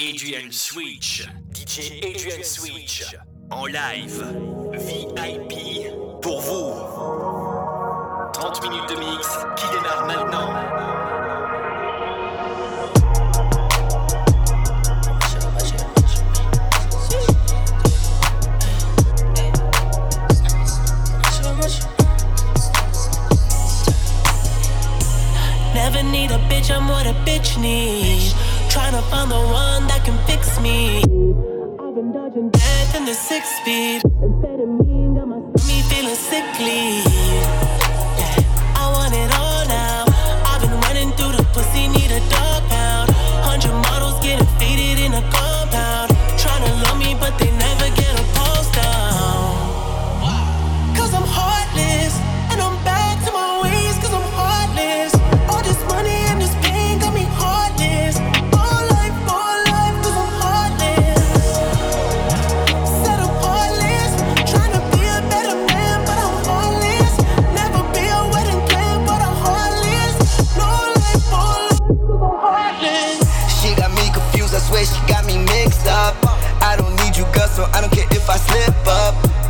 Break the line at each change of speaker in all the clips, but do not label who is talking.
Adrian Switch, DJ Adrian Switch, en live, VIP, pour vous. 30 minutes de mix qui démarre maintenant.
Never need a bitch, I'm what a bitch needs. Trying to find the one that can fix me. I've been dodging death in the six speed. Amphetamine got my me feeling sickly.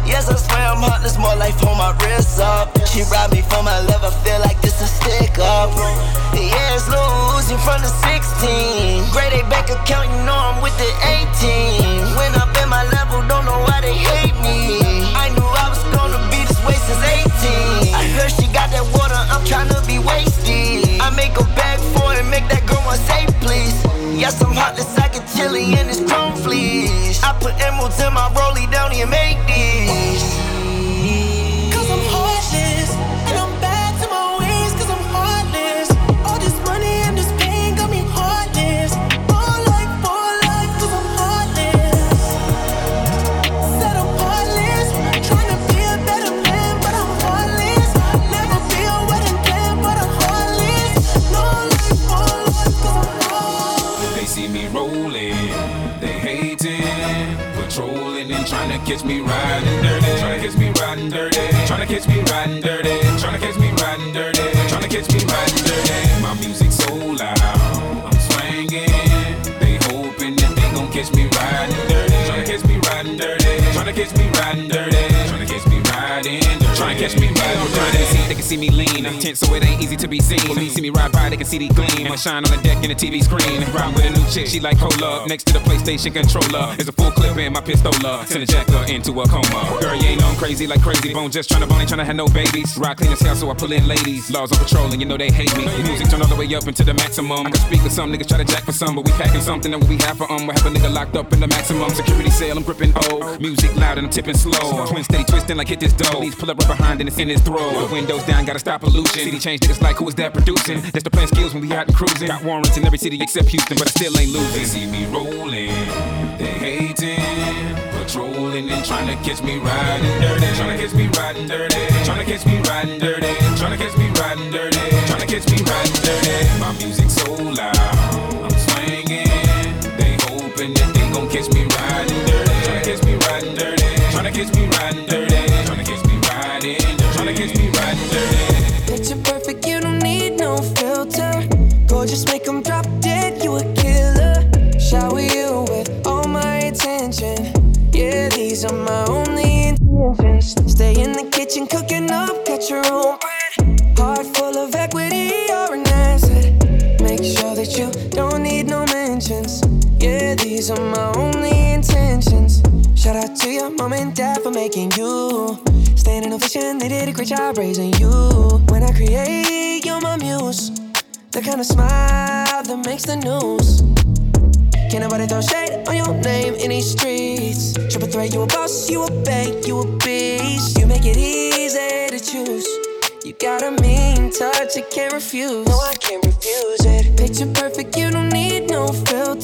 Yes, I swear I'm hot, heartless, more life on my wrists up. She robbed me for my love, I feel like this a stick up. Yeah, it's Uzi from the 16. Grade A bank account, you know I'm with the 18. Went up in my level, don't know why they hate me. I knew I was gonna be this way since 18. I heard she got that water, I'm tryna be wasted. I make a bag for it, make that girl want say please. Yes, I'm heartless, I get chilly in this chrome fleece. Put emeralds in my rollie down here, make these.
Catch me riding dirty, trying to catch me See, me lean. I'm tense so it ain't easy to be seen. They see me ride by, they can see the gleam. I shine on the deck in the TV screen. Ride with a new chick, she like cola. Next to the PlayStation controller is a full clip in my pistola. Send a jacker into a coma. Girl, you ain't on crazy like crazy bone. Just trying to bone, ain't trying to have no babies. Ride clean as hell, so I pull in ladies. Laws on patrol, and you know they hate me. Music turn all the way up into the maximum. I can speak with some niggas try to jack for some, but we packing something that we have for um. We have a nigga locked up in the maximum security cell. I'm gripping O. Music loud and I'm tipping slow. Twin steady twisting like hit this dough. Police pull up right behind and it's in his throat. Windows down, gotta stop pollution. City change niggas like who is that producing? That's the plan skills when we out and cruising. Got warrants in every city except Houston, but I still ain't losing. They see me rolling, they hating, patrolling and trying to catch me riding dirty. Trying to catch me riding dirty. Trying to catch me riding dirty. Trying to catch me riding dirty. Trying to catch me riding dirty. My music so loud, I'm swinging. They hoping that they gon' catch me riding dirty. Trying to catch me riding dirty. Trying to catch me riding dirty. Trying to catch me riding dirty. Trying to catch me
Gorgeous, make them drop dead, you a killer. Shower you with all my attention. Yeah, these are my only intentions. Stay in the kitchen, cooking up, catch your own bread. Heart full of equity, you're an asset. Make sure that you don't need no mentions. Yeah, these are my only intentions. Shout out to your mom and dad for making you. Standing ovation, they did a great job raising you. Throw shade on your name in these streets. Triple threat, you a boss, you a bank, you a beast. You make it easy to choose. You got a mean touch, I can't refuse. No, I can't refuse it. Picture perfect, you don't need no filter.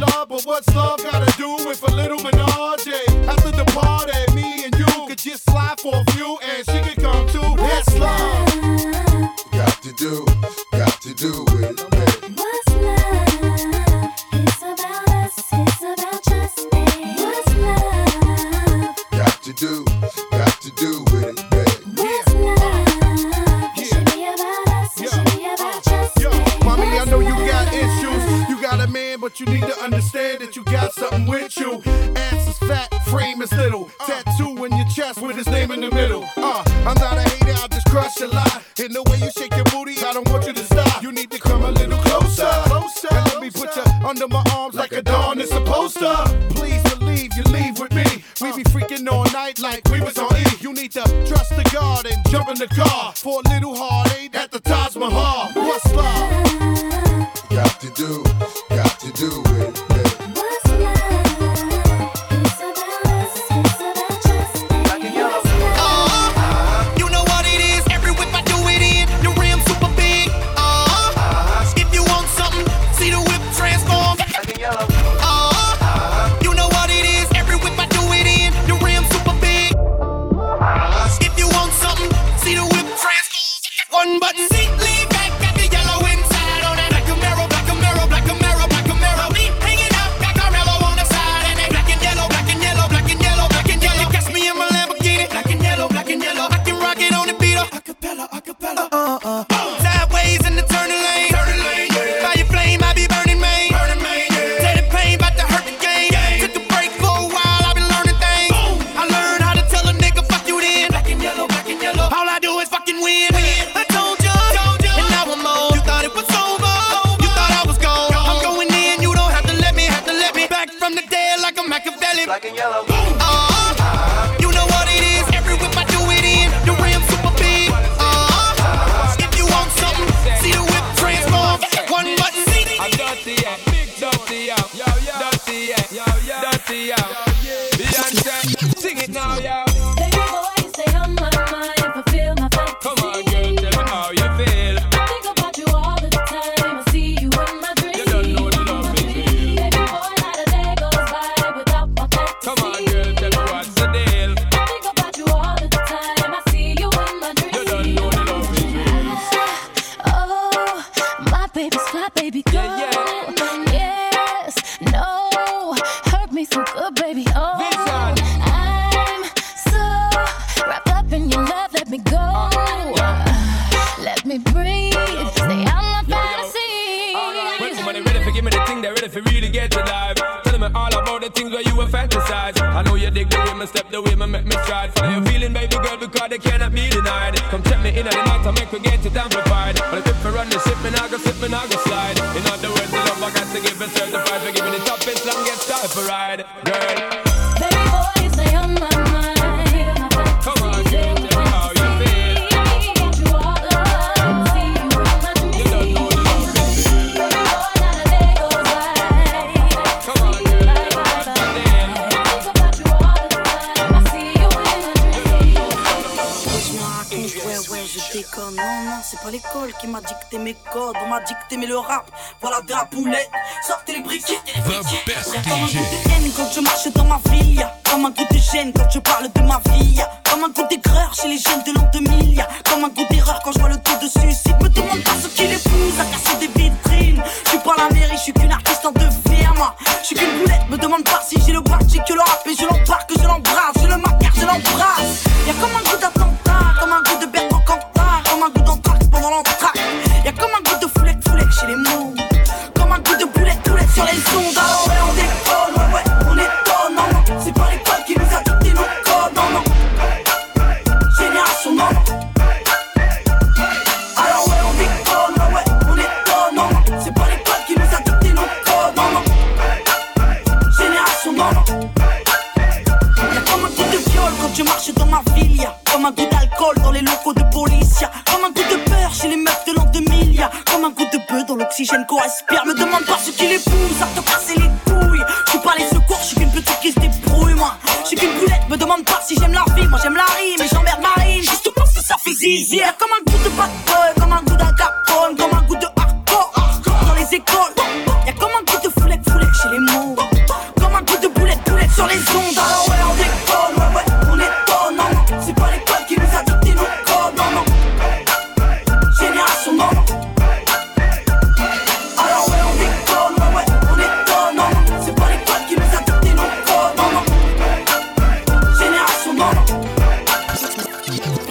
love, but what's love gotta do with a little menage? After the party, me and you could just slide for a few
and
c'est pas l'école qui m'a dicté mes codes. On m'a dicté mais le rap, voilà de la boulette. Sortez les briquettes, les briquettes. Y'a comme un goût de haine quand je marche dans ma ville. Y'a comme un goût de gêne quand je parle de ma vie. Y'a comme un goût d'aigreur chez les jeunes de l'an 2000. Y'a comme un goût d'erreur quand je vois le taux de suicide? Me demande pas ce qui les pousse à casser des vitrines. Je suis pas la mairie, je suis qu'une artiste en devenir, moi. Je suis qu'une boulette, me demande pas si j'ai le bras, j'ai que le rap et je l'embarque, je l'embrasse. Je le marque, je l'embrasse. Y'a comme un goût sur les ondes. L'oxygène qu'on respire. Me demande pas ce qui les pousse à te casser les couilles. Je suis pas les secours, je suis qu'une petite qui se débrouille, moi. Je suis qu'une boulette, me demande pas si j'aime la vie. Moi j'aime la rime et j'emmerde Marine. Juste parce que ça fait zizi. Y'a comme un goût de bad boy, comme un goût d'agapone, comme un goût de hardcore. Dans les écoles, y'a comme un goût de foulette, foulette chez les mots. Comme un goût de boulette, boulette sur les ondes.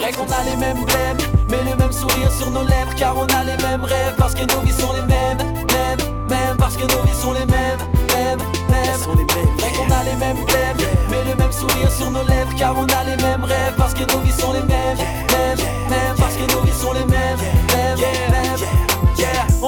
Vrai qu'on a les mêmes blèmes, mais le même sourire sur nos lèvres, car on a les mêmes rêves, parce que nos vies sont les mêmes, mêmes, mêmes, parce que nos vies sont les mêmes, mêmes, mêmes. Vrai qu'on a les mêmes blèmes, mais le même sourire sur nos lèvres, car on a les mêmes rêves, parce que nos vies sont les mêmes, mêmes, mêmes, parce que nos vies sont les mêmes, mêmes, mêmes.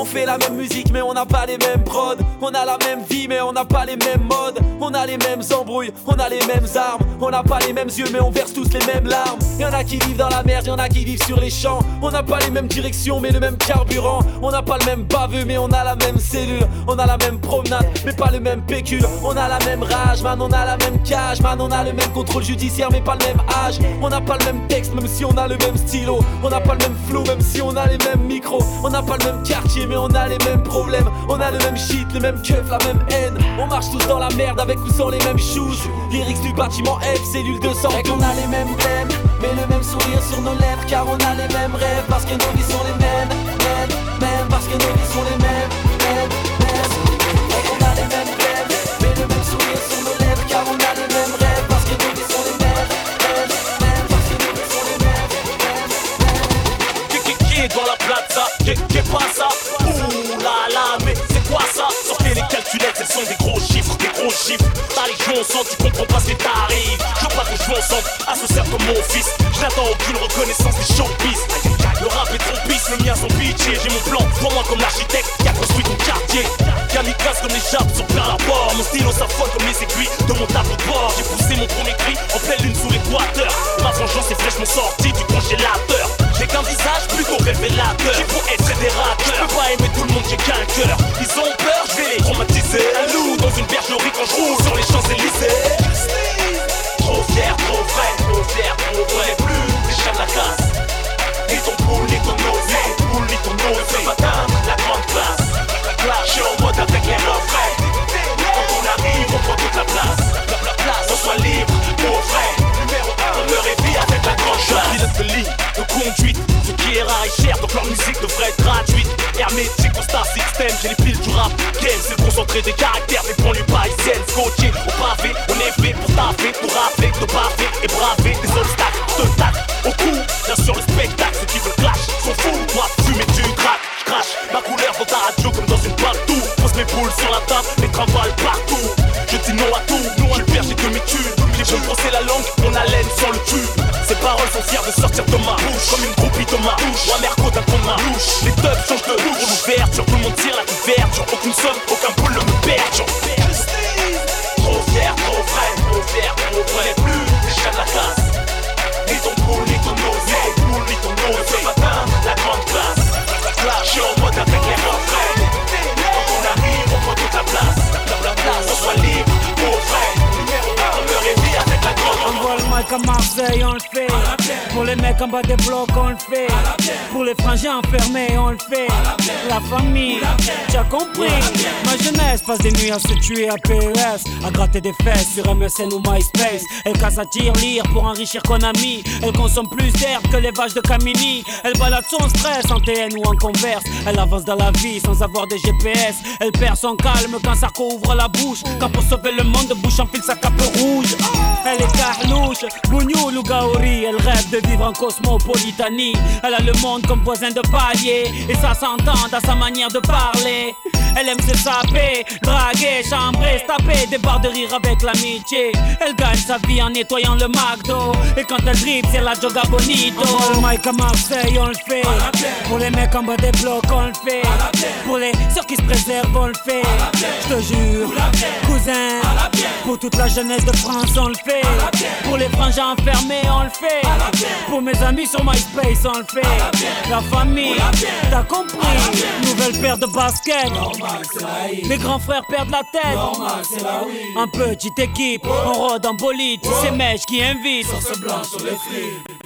On fait la même musique mais on n'a pas les mêmes prods. On a la même vie mais on n'a pas les mêmes modes. On a les mêmes embrouilles, on a les mêmes armes. On n'a pas les mêmes yeux mais on verse tous les mêmes larmes. Y'en a qui vivent dans la merde, y'en a qui vivent sur les champs. On n'a pas les mêmes directions mais le même carburant. On n'a pas le même baveux mais on a la même cellule. On a la même promenade mais pas le même pécule. On a la même rage, man on a la même cage. Man on a le même contrôle judiciaire mais pas le même âge. On n'a pas le même texte même si on a le même stylo. On n'a pas le même flow même si on a les mêmes micros. On n'a pas le même quartier mais on a les mêmes problèmes. On a le même shit, le même keuf, la même haine. On marche tous dans la merde avec ou sans les mêmes shoes. Lyrics du bâtiment F, cellule 200 Vrai qu'on a les mêmes blèmes, mais le même sourire sur nos lèvres. Car on a les mêmes rêves parce que nos vies sont les mêmes. Mêmes, mêmes, parce que nos vies sont les mêmes. Mêmes, mêmes. Vrai qu'on a les mêmes blèmes, mais le même sourire sur nos lèvres. Car on a les mêmes rêves parce que nos vies sont les mêmes. Mêmes, mêmes, parce que nos vies sont les mêmes.
Qui, qui, qui est dans la plaza? Qui, qui Calculettes, elles sont des gros chiffres, des gros chiffres. T'as les joues ensemble, tu comprends pas ce qui t'arrive. Je veux pas qu'on joue ensemble, associé comme mon fils. Je n'attends aucune reconnaissance des showbiz. Le rap est trop pisse, le mien son bitché. J'ai mon plan, vois-moi comme l'architecte qui a construit ton quartier. Kamikaze comme les jappes sur plein rapport. Mon stylo s'affole comme les aiguilles de mon tableau de bord. J'ai poussé mon premier cri en pleine lune sous l'équateur. Ma vengeance est fraîchement sortie du congélateur. J'ai qu'un visage plutôt révélateur. J'ai pour être fédérateur. Concentré des caractères des banlieues parisiennes. Scotché au pavé, on est fait pour taper, pour rapper, de baver et braver des obstacles. Te tac au cou, bien sûr le spectacle. Ceux qui veulent clash sont fous. Moi, fumer, tu craques, je crache ma couleur dans ta radio comme dans une partout. Pose mes boules sur la table, les travails partout. Je dis non à tout, non le père, j'ai que mes tubes. J'ai beau brosser la langue, mon haleine sans le tube. Ces paroles sont fières de sortir de ma bouche Comme une groupie de ma bouche Ou un merco d'un con de ma louche les
mecs en bas des blocs, on le fait. Pour les frangins enfermés, on le fait. La famille, tu as compris. Ma jeunesse passe des nuits à se tuer à PES, à gratter des fesses sur MSN ou MySpace. Elle casse à tir lire pour enrichir Konami. Elle consomme plus d'air que les vaches de Camini. Elle balade son stress en TN ou en converse. Elle avance dans la vie sans avoir des GPS. Elle perd son calme quand Sarko ouvre la bouche. Quand pour sauver le monde, bouche enfile sa cape rouge. Elle est carlouche, bougnoul ou gaori. Elle rêve de vivre en cosmopolitanie. Elle a le monde comme voisin de palier. Et ça s'entend à sa manière de parler. Elle aime se saper, draguer, chambrer, se taper des barres de rire avec l'amitié. Elle gagne sa vie en nettoyant le McDo. Et quand elle drip, c'est la joga bonito. Le Mike à Marseille, on le fait. Pour les mecs en bas des blocs, on le fait. Pour les ceux qui se préservent, on le fait. Je te jure, cousin. Pour toute la jeunesse de France, on le fait. Pour les frangins enfermés, on le fait. Pour mes amis sur MySpace, on le fait. La famille, t'as compris. Nouvelle paire de baskets. Mes grands frères perdent la tête. En petite équipe, on rôde en bolide. C'est Mèche qui invite.
Sauce blanche sur les frites.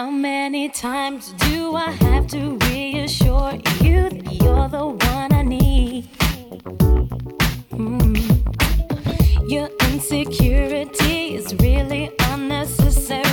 How many times do I have to reassure you that you're the one I need? Mm. Your insecurity is really unnecessary.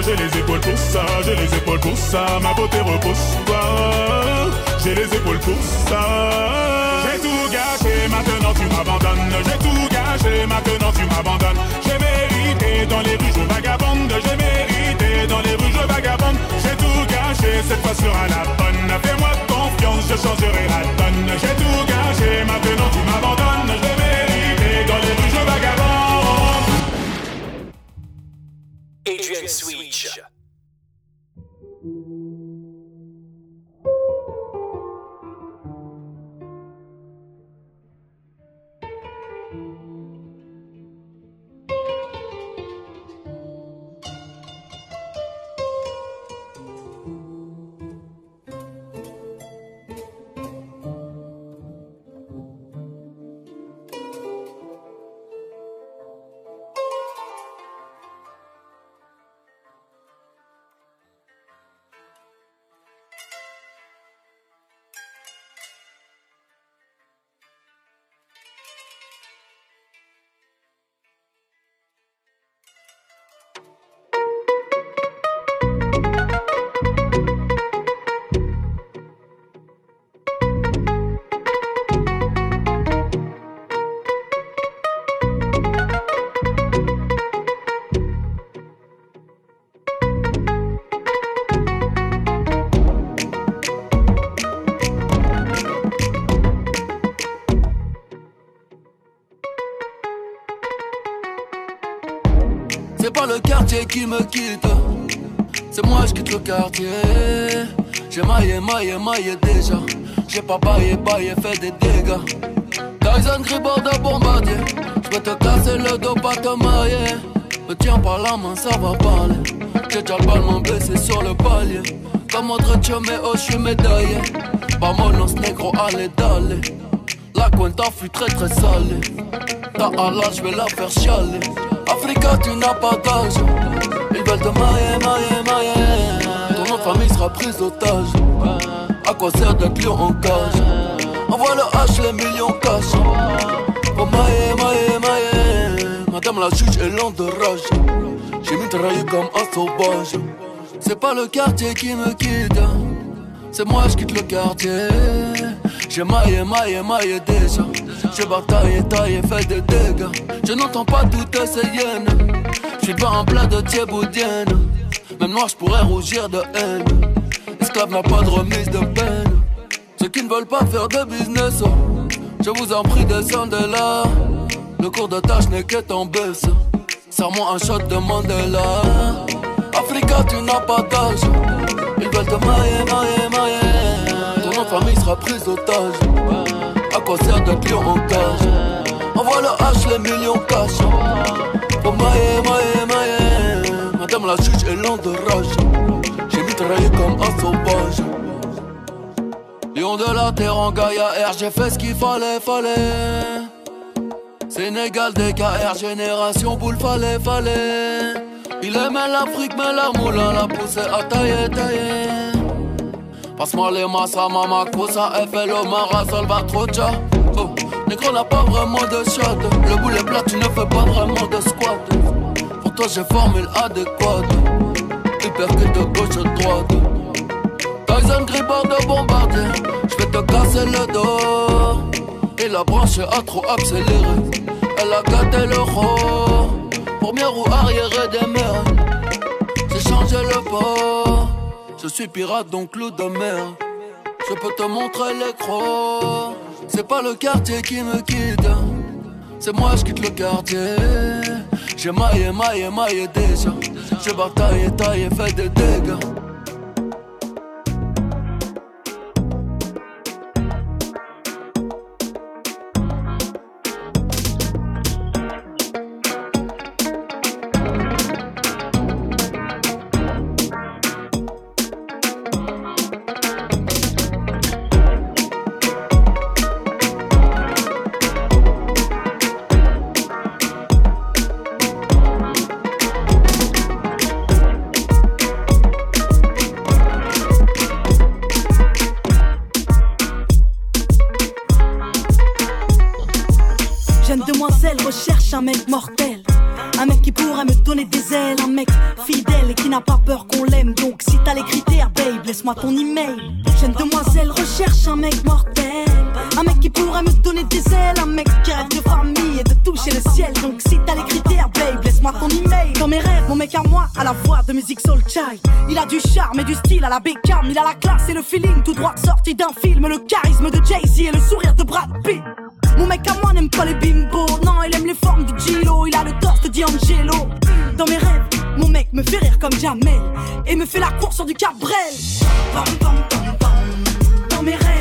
J'ai les épaules pour ça, j'ai les épaules pour ça Ma beauté repose-toi J'ai les épaules pour ça. J'ai tout gâché, maintenant tu m'abandonnes. J'ai tout gâché, maintenant tu m'abandonnes. J'ai mérité dans les rues je vagabonde. J'ai mérité dans les rues je vagabonde. J'ai tout gâché, cette fois sera la bonne. Fais-moi confiance, je changerai la donne. J'ai tout gâché, maintenant tu m'abandonnes
Adrian Switch.
C'est pas le quartier qui me quitte, c'est moi je quitte le quartier. J'ai maillé, maillé, maillé déjà. J'ai pas baillé, baillé, fait des dégâts. Tyson Gribord de bombardier. Je vais te casser le dos, pas te mailler. Me tiens par la main, ça va parler. J'ai déjà le ballon blessé sur le palier. Comme autre mais oh, je suis médaillé. Vamonos négro, allez, d'aller. La cuenta fut très très salée. Ta je vais la faire chialer. Africa, tu n'as pas d'âge. Ils veulent te marier, marier, marier. Ton nom de famille sera pris d'otage. À quoi sert d'être lion en cage? Envoie le H, les millions cash. Oh maille, maille, maille. Madame la juge est lente de rage. J'ai mitraillé comme un sauvage. C'est pas le quartier qui me quitte. C'est moi, je quitte le quartier. J'ai maillé, maillé, maillé déjà. J'ai bataillé, taillé, fait des dégâts. Je n'entends pas toutes ces hyènes. J'suis pas un plat de thieboudienne. Même noir, j'pourrais rougir de haine. Esclave n'a pas de remise de peine. Ceux qui ne veulent pas faire de business, je vous en prie, descendez là. Le cours de tâche n'est qu'être en baisse. Serre-moi un shot de Mandela. Africa, tu n'as pas d'âge. Ils veulent te mailler, mailler, mailler. Ton nom sera pris otage. D'être lion en cage Envoie le H, les millions cash. Pour mailler, mailler, mailler. Madame la juge est lente de rage. J'ai mitraillé comme un sauvage. Lion de la terre en Gaïa R, j'ai fait ce qu'il fallait, fallait. Sénégal, DKR, génération boule, fallait, fallait. Il aimait l'Afrique, mais la moulin l'a poussé à tailler, tailler. Passe-moi les massas, mama, cosa, FLO, Mara, Salvatrocha. Oh, négro n'a pas vraiment de shot. Le boulet plat, tu ne fais pas vraiment de squat. Pour toi, j'ai formule adéquate. Hypercute de gauche droite. Tyson Gribord de bombardier. J'vais te casser le dos. Et la branche a trop accéléré. Elle a gâté le roi. Première roue arrière des mers. J'ai changé le port. Je suis pirate donc loup de mer. Je peux te montrer l'écran. C'est pas le quartier qui me quitte. C'est moi je quitte le quartier.
J'ai maillé, maillé, maillé déjà. J'ai bataillé, taillé, fait des dégâts.
Style à la Beckham. Il a la classe et le feeling tout droit sorti d'un film. Le charisme de Jay-Z et le sourire de Brad Pitt. Mon mec à moi n'aime pas les bimbos, non, il aime les formes du Gilo, il a le torse de D'Angelo. Dans mes rêves, mon mec me fait rire comme Jamel et me fait la course sur du Cabrel. Dans mes rêves,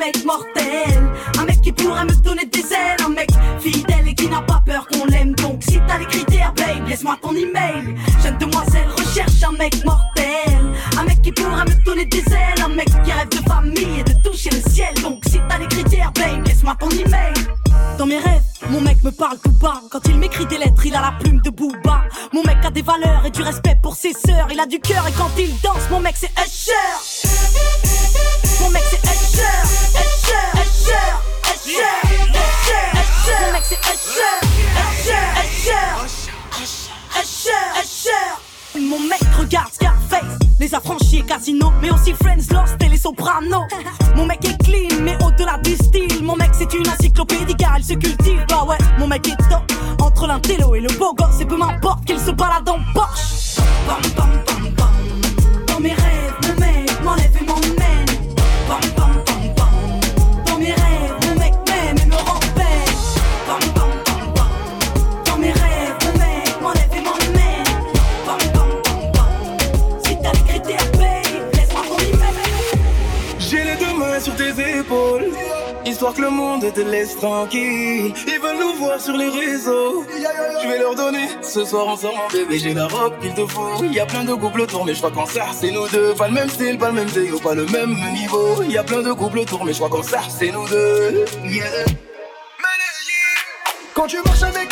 mec mortel. Un mec qui pourrait me donner des ailes. Un mec fidèle et qui n'a pas peur qu'on l'aime. Donc si t'as les critères babe laisse-moi ton email. Jeune demoiselle recherche un mec mortel. Un mec qui pourrait me donner des ailes. Un mec qui rêve de famille et de toucher le ciel. Donc si t'as les critères babe laisse-moi ton email. Dans mes rêves, mon mec me parle tout bas. Quand il m'écrit des lettres, il a la plume de Booba. Mon mec a des valeurs et du respect pour ses sœurs. Il a du cœur et quand il danse, mon mec c'est Usher. Mon mec c'est Usher, Usher, Usher, Usher, Usher. Mon mec c'est Usher, Usher, Usher, Usher, Usher. Mon mec regarde Scarface, les affranchis et Casino, mais aussi Friends Lost et les Sopranos. Mon mec est clean, mais au-delà du style, mon mec c'est une encyclopédie car il se cultive. Bah ouais, mon mec est top entre l'intello et le beau gosse, et peu m'importe qu'il se balade en Porsche. Bam bam bam bam. Dans mes rêves,
sur tes épaules. Histoire que le monde te laisse tranquille. Ils veulent nous voir sur les réseaux. Je vais leur donner ce soir ensemble, bébé. J'ai la robe qu'il te faut. Y a plein de couples autour, mais je crois qu'en ça, c'est nous deux. Pas le même style, pas le même déo, pas le même niveau. Y a plein de couples autour, mais je crois qu'en ça, c'est nous deux. Yeah. Quand tu marches avec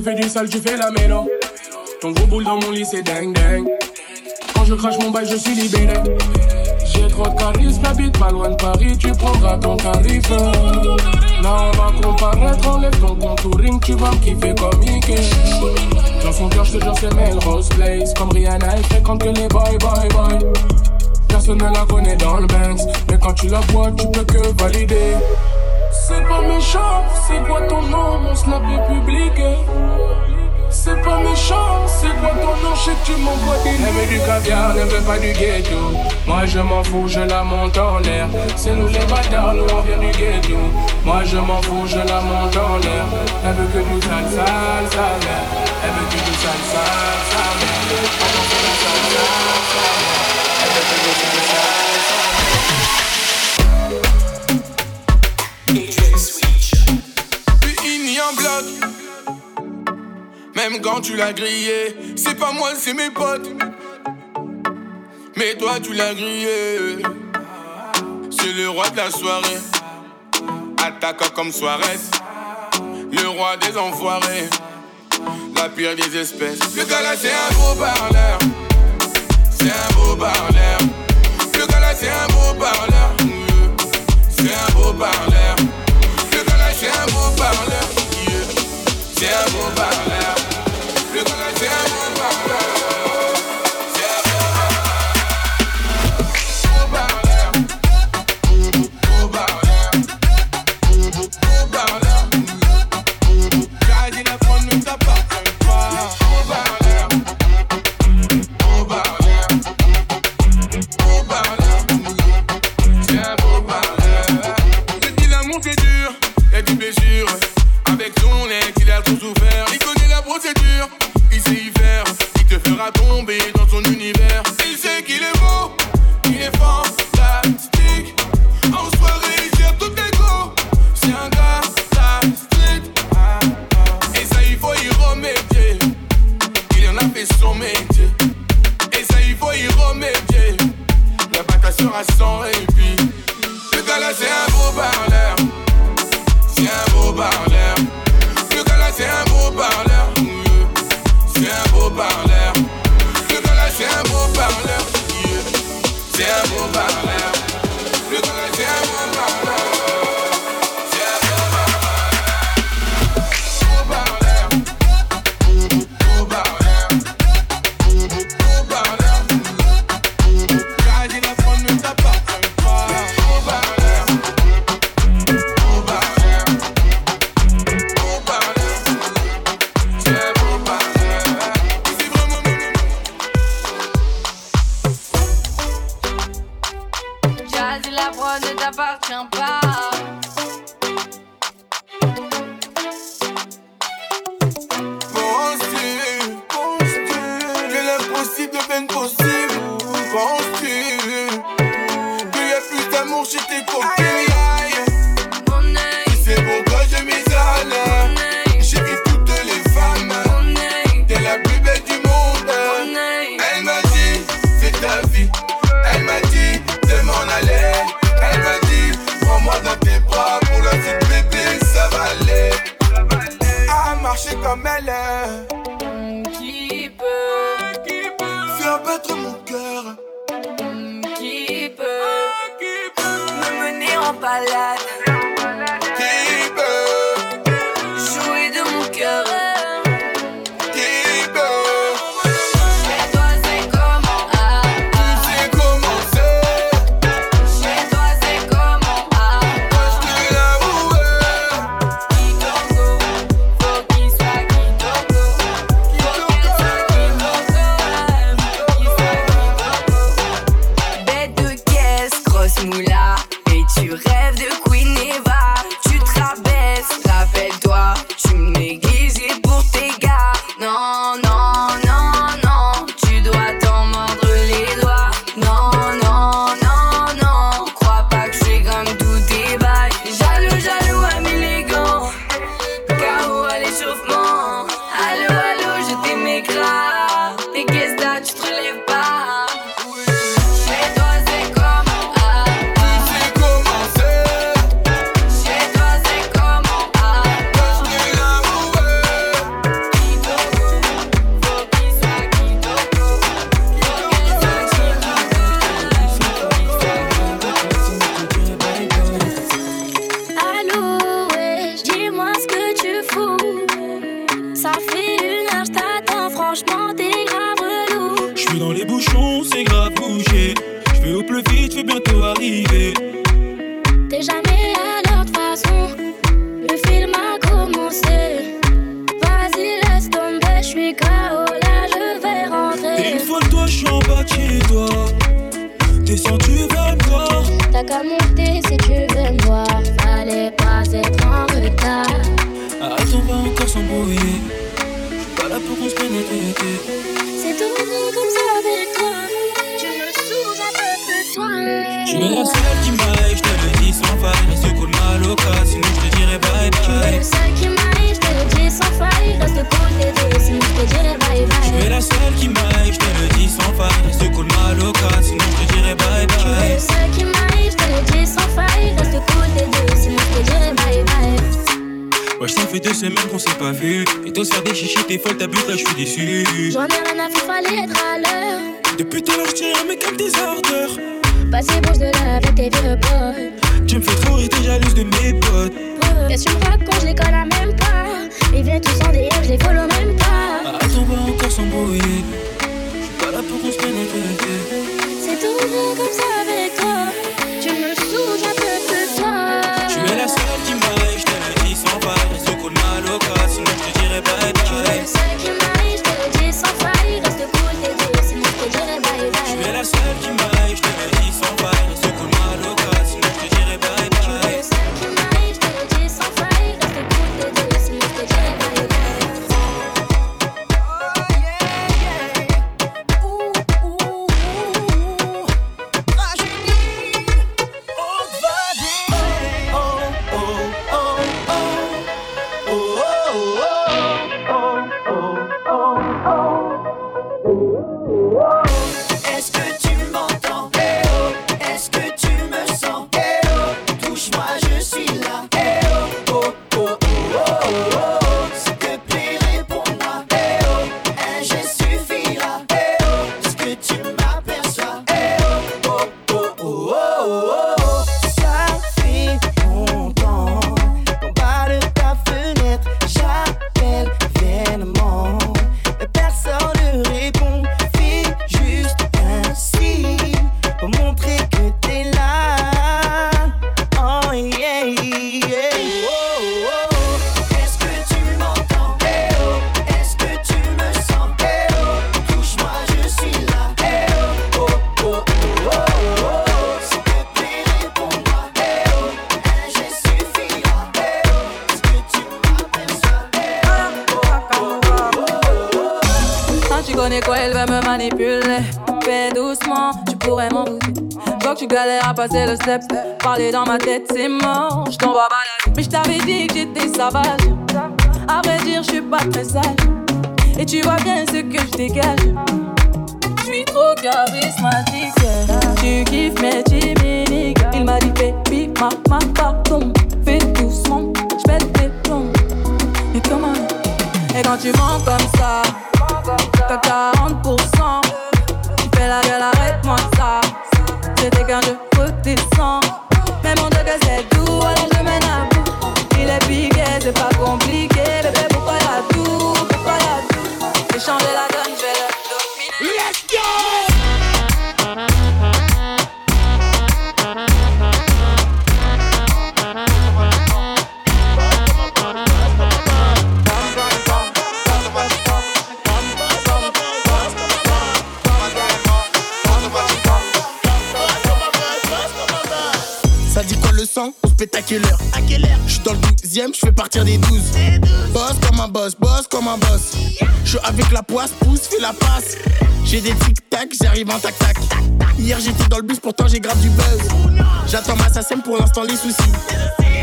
te fais du sale, tu fais la mélo. Ton gros boule dans mon lit, c'est dingue, dingue. Quand je crache mon bail, je suis libéré. J'ai trop de charisme, t'habites pas loin de Paris, tu prendras ton tarif. Là, on va comparaître, enlève ton contouring, tu vas me kiffer comme Mickey. Dans son cœur, je te jure, c'est Melrose Place. Comme Rihanna, elle fréquente que les boy, boy, boy. Personne ne la connaît dans le Banks, mais quand tu la vois, tu peux que valider. C'est pas méchant, c'est quoi ton nom, mon snap est public. C'est pas méchant, c'est quoi ton nom, je sais que tu m'envoies des Elle veut du caviar, ne veut pas du ghetto. Moi je m'en fous, je la monte en l'air. C'est nous les bâtards, nous on vient du ghetto. Moi je m'en fous, je la monte en l'air. Elle veut que du sale, sale, sale. Elle veut que du sale, sale, sale. Attends, c'est la sale, sale, sale. Elle veut que du sale, sale,
Même quand tu l'as grillé, c'est pas moi, c'est mes potes. Mais toi, tu l'as grillé. C'est le roi de la soirée. Attaquant comme Suarez. Le roi des enfoirés. La pire des espèces. Le gars là, c'est un beau parleur. C'est un beau parleur. Le gars là, c'est un beau parleur. C'est un beau parleur. Le gars c'est un beau parleur. C'est un beau parleur.
Seule qui m'aille, je te le dis sans faille. Reste cool ma location
semaines qu'on s'est pas vu. Et toi, se faire des chichis, t'es folle, t'as bu, là, je suis déçu.
J'en ai rien à foutre, fallait être à l'heure.
Depuis tout à l'heure, je mec comme des ardeurs.
Passer bouche de là avec tes vieux potes.
Tu me fais trop rire, t'es jalouse de mes potes.
Qu'est-ce que tu me racontes, je les connais même pas. Ils viennent tous en DM, je les follow même pas.
Attends, on va encore s'embrouiller. Je suis pas là pour qu'on se.
C'est toujours comme ça avec toi.
Sinon je
tu galères à passer le step. Parler dans ma tête, c'est mort. Je t'envoie balader. Mais je t'avais dit que j'étais sauvage. À vrai dire, je suis pas très sage. Et tu vois bien ce que je dégage. Je suis trop charismatique. Tu kiffes mes chimiques. Il m'a dit, baby, ma, ma, pardon. Fais doucement, je pète tes plombs. Mais comment? Et quand tu mens comme ça, t'as 40%. Tu fais la gueule, arrête-moi ça. C'était qu'un jeu redescend. Mais mon degré c'est doux, alors je mène à bout. Il est piqué, c'est pas compliqué.
12ème, je fais partir des 12 Boss comme un boss, boss comme un boss Je suis avec la poisse, pousse, fais la passe J'ai des tic-tac, j'arrive en tac-tac Hier j'étais dans le bus, pourtant j'ai grave du buzz J'attends ma SACEM pour l'instant les soucis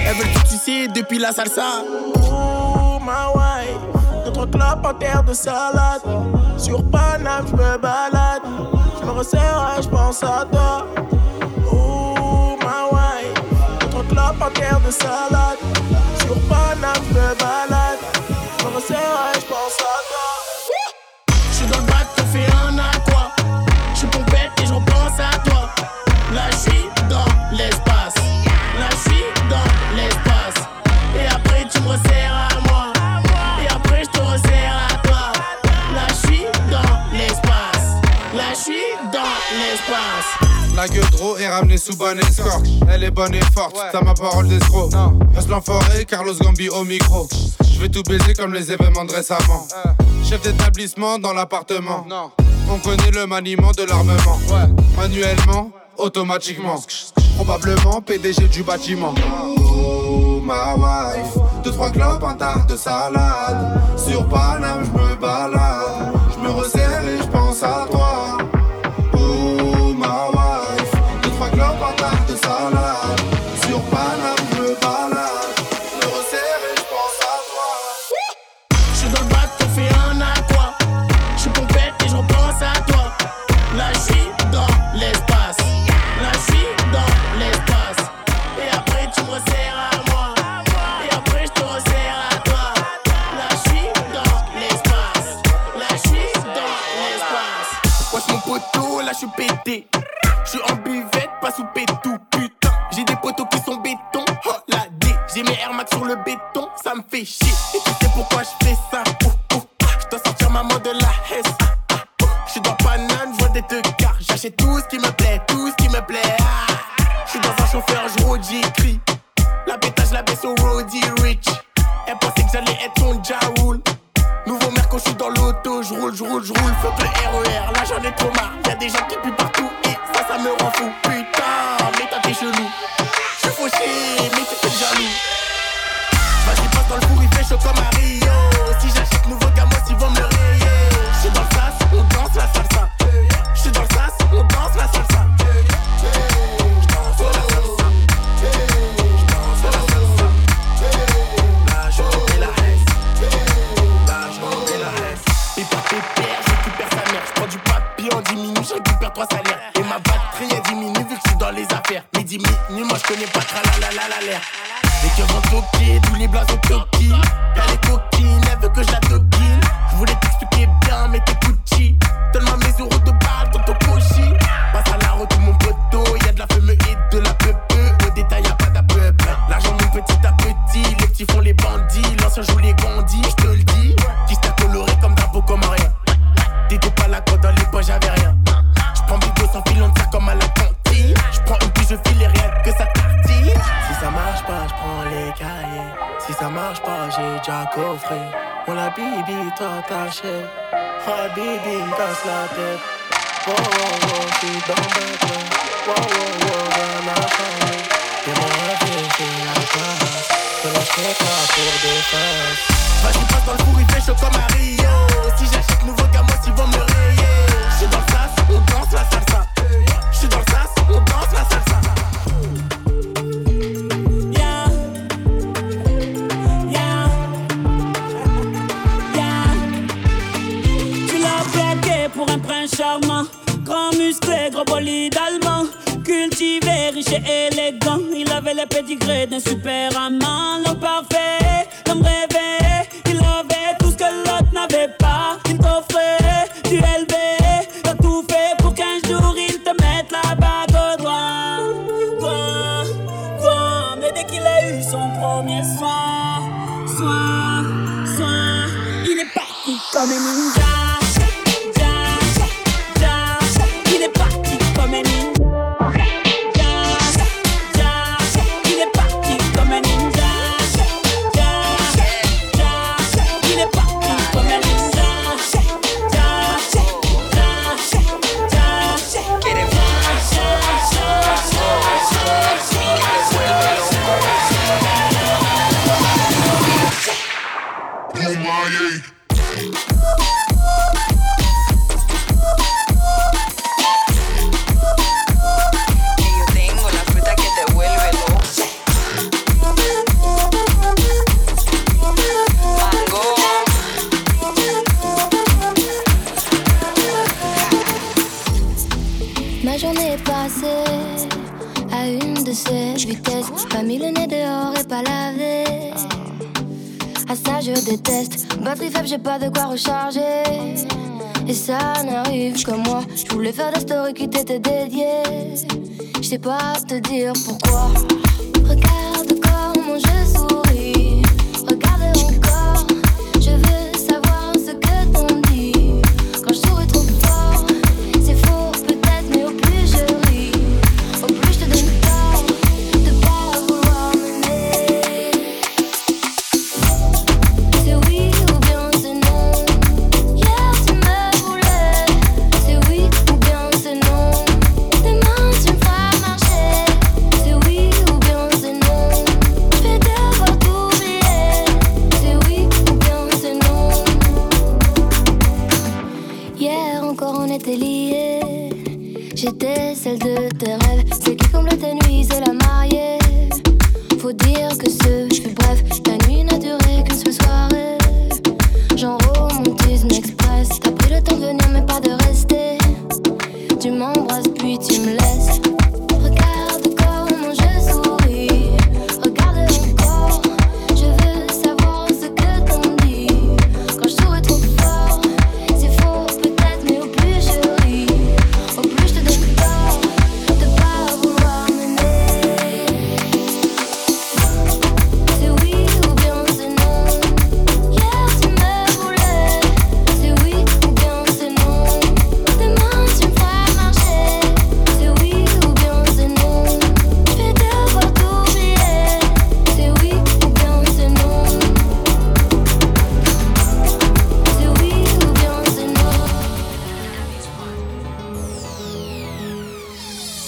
Elles veulent tout sucer depuis la salsa
Oh ma wife, notre clope en terre de salade. Sur Paname, je me balade. Je me resserre, je pense à toi. Oh ma wife, notre clope en terre de salade. Paname, je me balade. Je me resserre, je pense à toi.
La gueule drôle est ramenée sous bonne escorte. Elle est bonne et forte, t'as ma parole d'escroc. Reste l'enfoiré, Carlos Gambi au micro. Je vais tout baiser comme les événements de récemment. Chef d'établissement dans l'appartement. On connaît le maniement de l'armement. Manuellement, automatiquement. Probablement PDG du bâtiment. Oh ma wife, deux trois clopes, un tas de salade. Sur Paname, je me balade. Je me resserre et je pense à toi.
this shit. C'est pourquoi je fais ça. Je dois sortir maman de la Hesse. Ah, ah, je suis dans Panane, vois des deux. J'achète tout ce qui me plaît, tout ce qui me plaît. Ah, je suis dans un chauffeur, je roule, j'écris. La pétage, la baisse au Roddy Rich. Elle pensait que j'allais être son Ja Nouveau merco, je suis dans l'auto, je roule, je roule, je roule. Faut que le RER, là j'en ai trop marre. Y'a des gens qui puent comme moi. Je voulais faire la story qui t'était dédiée. Je
sais pas te dire pourquoi. Regarde.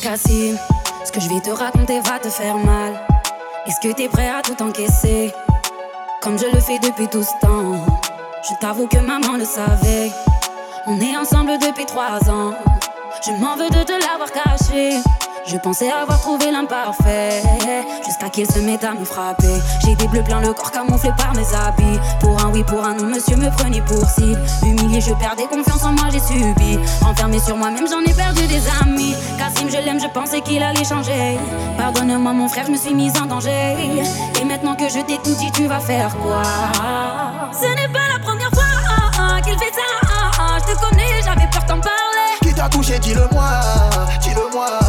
Ce que je vais
te raconter va te faire mal. Est-ce que t'es prêt à tout encaisser? Comme je le fais depuis tout ce temps. Je t'avoue que maman le savait. On est ensemble depuis trois ans. Je m'en veux de te l'avoir caché. Je pensais avoir trouvé l'imparfait Jusqu'à qu'il se mette à me frapper. J'ai des bleus plein le corps camouflé par mes habits. Pour un oui, pour un non, monsieur me prenait pour cible. Humilié, je perdais confiance en moi, j'ai subi. Enfermé sur moi-même, j'en ai perdu des amis. Cassim, je l'aime, je pensais qu'il allait changer. Pardonne-moi mon frère, je me suis mise en danger. Et maintenant que je t'ai tout dit, tu vas faire quoi? Ce n'est pas la première fois qu'il fait ça Je te connais, j'avais peur d'en parler
Qui t'a touché, dis-le-moi, dis-le-moi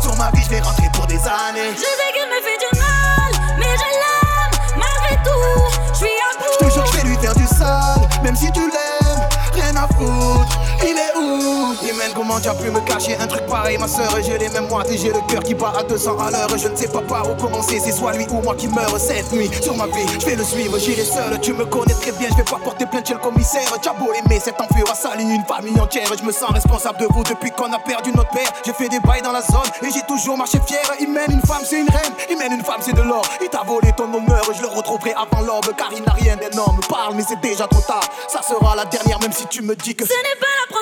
Sur ma vie, je vais rentrer pour des années
Je sais qu'il me fait du mal, mais je l'aime malgré tout. Je suis à bout.
Je te jure je vais lui faire du sale, même si tu l'aimes, rien à foutre. Il est où? Imen, comment tu as pu me cacher un truc pareil, ma soeur J'ai les mêmes moites et j'ai le cœur qui bat à 200 à l'heure. Je ne sais pas par où commencer, c'est soit lui ou moi qui meurt cette nuit. Sur ma vie, je vais le suivre, j'irai seul. Tu me connais très bien, je vais pas porter plainte chez le commissaire. Tu as beau aimer, cet enfant a sali une famille entière. Je me sens responsable de vous depuis qu'on a perdu notre père. J'ai fait des bails dans la zone et j'ai toujours marché fier. Il mène une femme, c'est une reine. Il mène une femme, c'est de l'or. Il t'a volé ton honneur, je le retrouverai avant l'aube. Car il n'a rien d'énorme. Parle, mais c'est déjà trop tard. Ça sera la dernière, même si tu me dis que
Ce n'est pas la première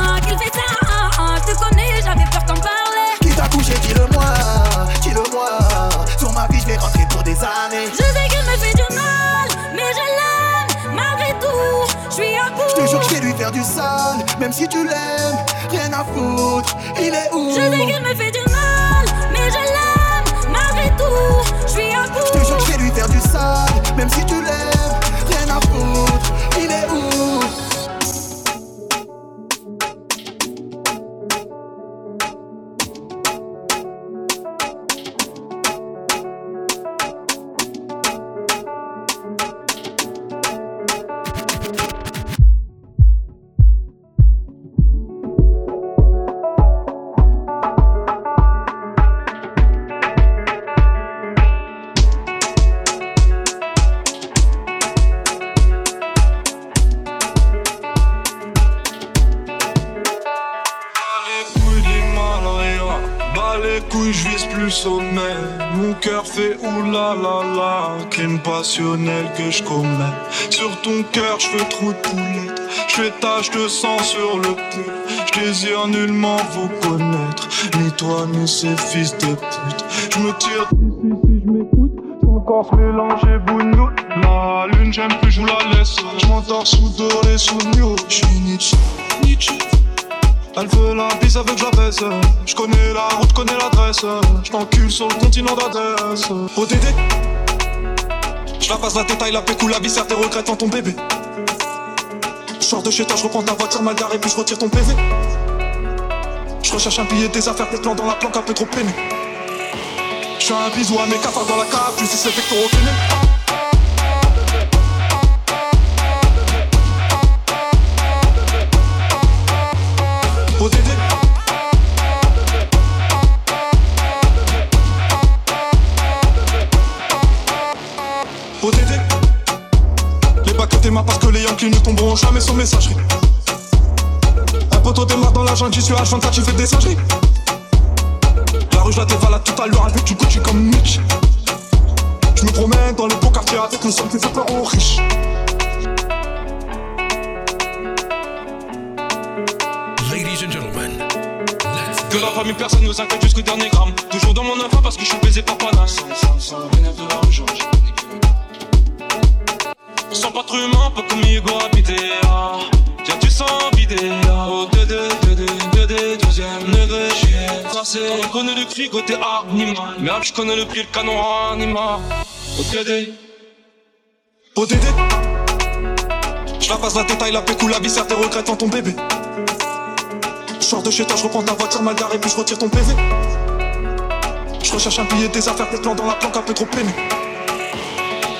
ah, qu'il fait ça. ah, ah. Je te connais, j'avais peur d'en parler.
Qui t'a touché, dis-le-moi, dis-le-moi. Sur ma vie, je vais rentrer pour des années.
Je sais qu'il me fait du mal, mais je l'aime malgré tout. Je suis à bout.
Je te jure que je vais lui faire du sale, même si tu l'aimes, rien à foutre. Il est où?
Je sais qu'il me fait du mal,
de sang sur le pull. Je désire nullement vous connaître. Ni toi, ni ces fils de pute. Je me tire d'ici si je m'écoute. Mélange et bougnoute. La lune, j'aime plus, je la laisse. Je m'endors sous doré, sous new. Je suis Nietzsche, Nietzsche. Elle veut la bise avec je la baisse Je connais la route, connais l'adresse Je t'encule sur le continent d'Adresse ODD Je la passe la détail, la pécou, la viscère, tes regrets ton bébé Je sors de chez toi, je reprends ta voiture mal garée Puis je retire ton PV Je recherche un billet, des affaires, plans dans la planque un peu trop peiné. Je fais un bisou à mes cafards dans la cave Puis c'est pectoraux peinés Yankees ne tomberont jamais sur messagerie. Un poteau démarre dans la jungle, j'y suis H24, tu fais des singeries. La rue je la dévalade tout à l'heure avec du Gucci comme Mitch. Je me promène dans les beaux quartiers avec une somme qui fait peur aux riches.
Ladies and gentlemen, let's
Que la famille, personne nous inquiète jusqu'au dernier gramme. Toujours dans mon enfant parce que je suis baisé par Paname. Sans pas humain, pas comme Hugo habité. Ah. Tiens, tu sens vidé. Ah. Au 2 2 2 2 2 2 deuxième degré, j'suis tracé. Je connais le cri côté animal. Merde, je connais le prix, le canon animal. Au 2 2
ODD Je la passe la détail, la pécou, la viscère, tes regrets en ton bébé Je de chez toi, je reprends ta voiture mal garée Puis je retire ton PV Je recherche un billet, des affaires, tes plans dans la planque un peu trop peiné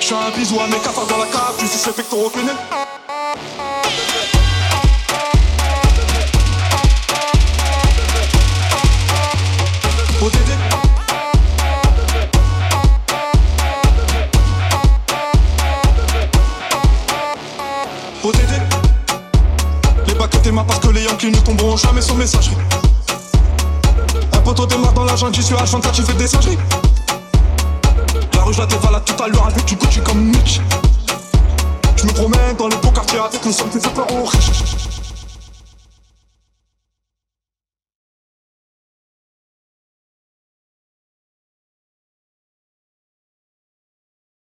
Je fais un bisou à mes cafards dans la cave ODD Les bacs tes mains parce que les Yankees ne tomberont jamais sur messagerie Un poteau démarre dans la jungle, j'y suis H24, tu fais des singeries. Je la dévalade tout à l'heure avec du Gucci comme Mitch. Je me promène dans les beaux quartiers avec les sommes des apparences riches.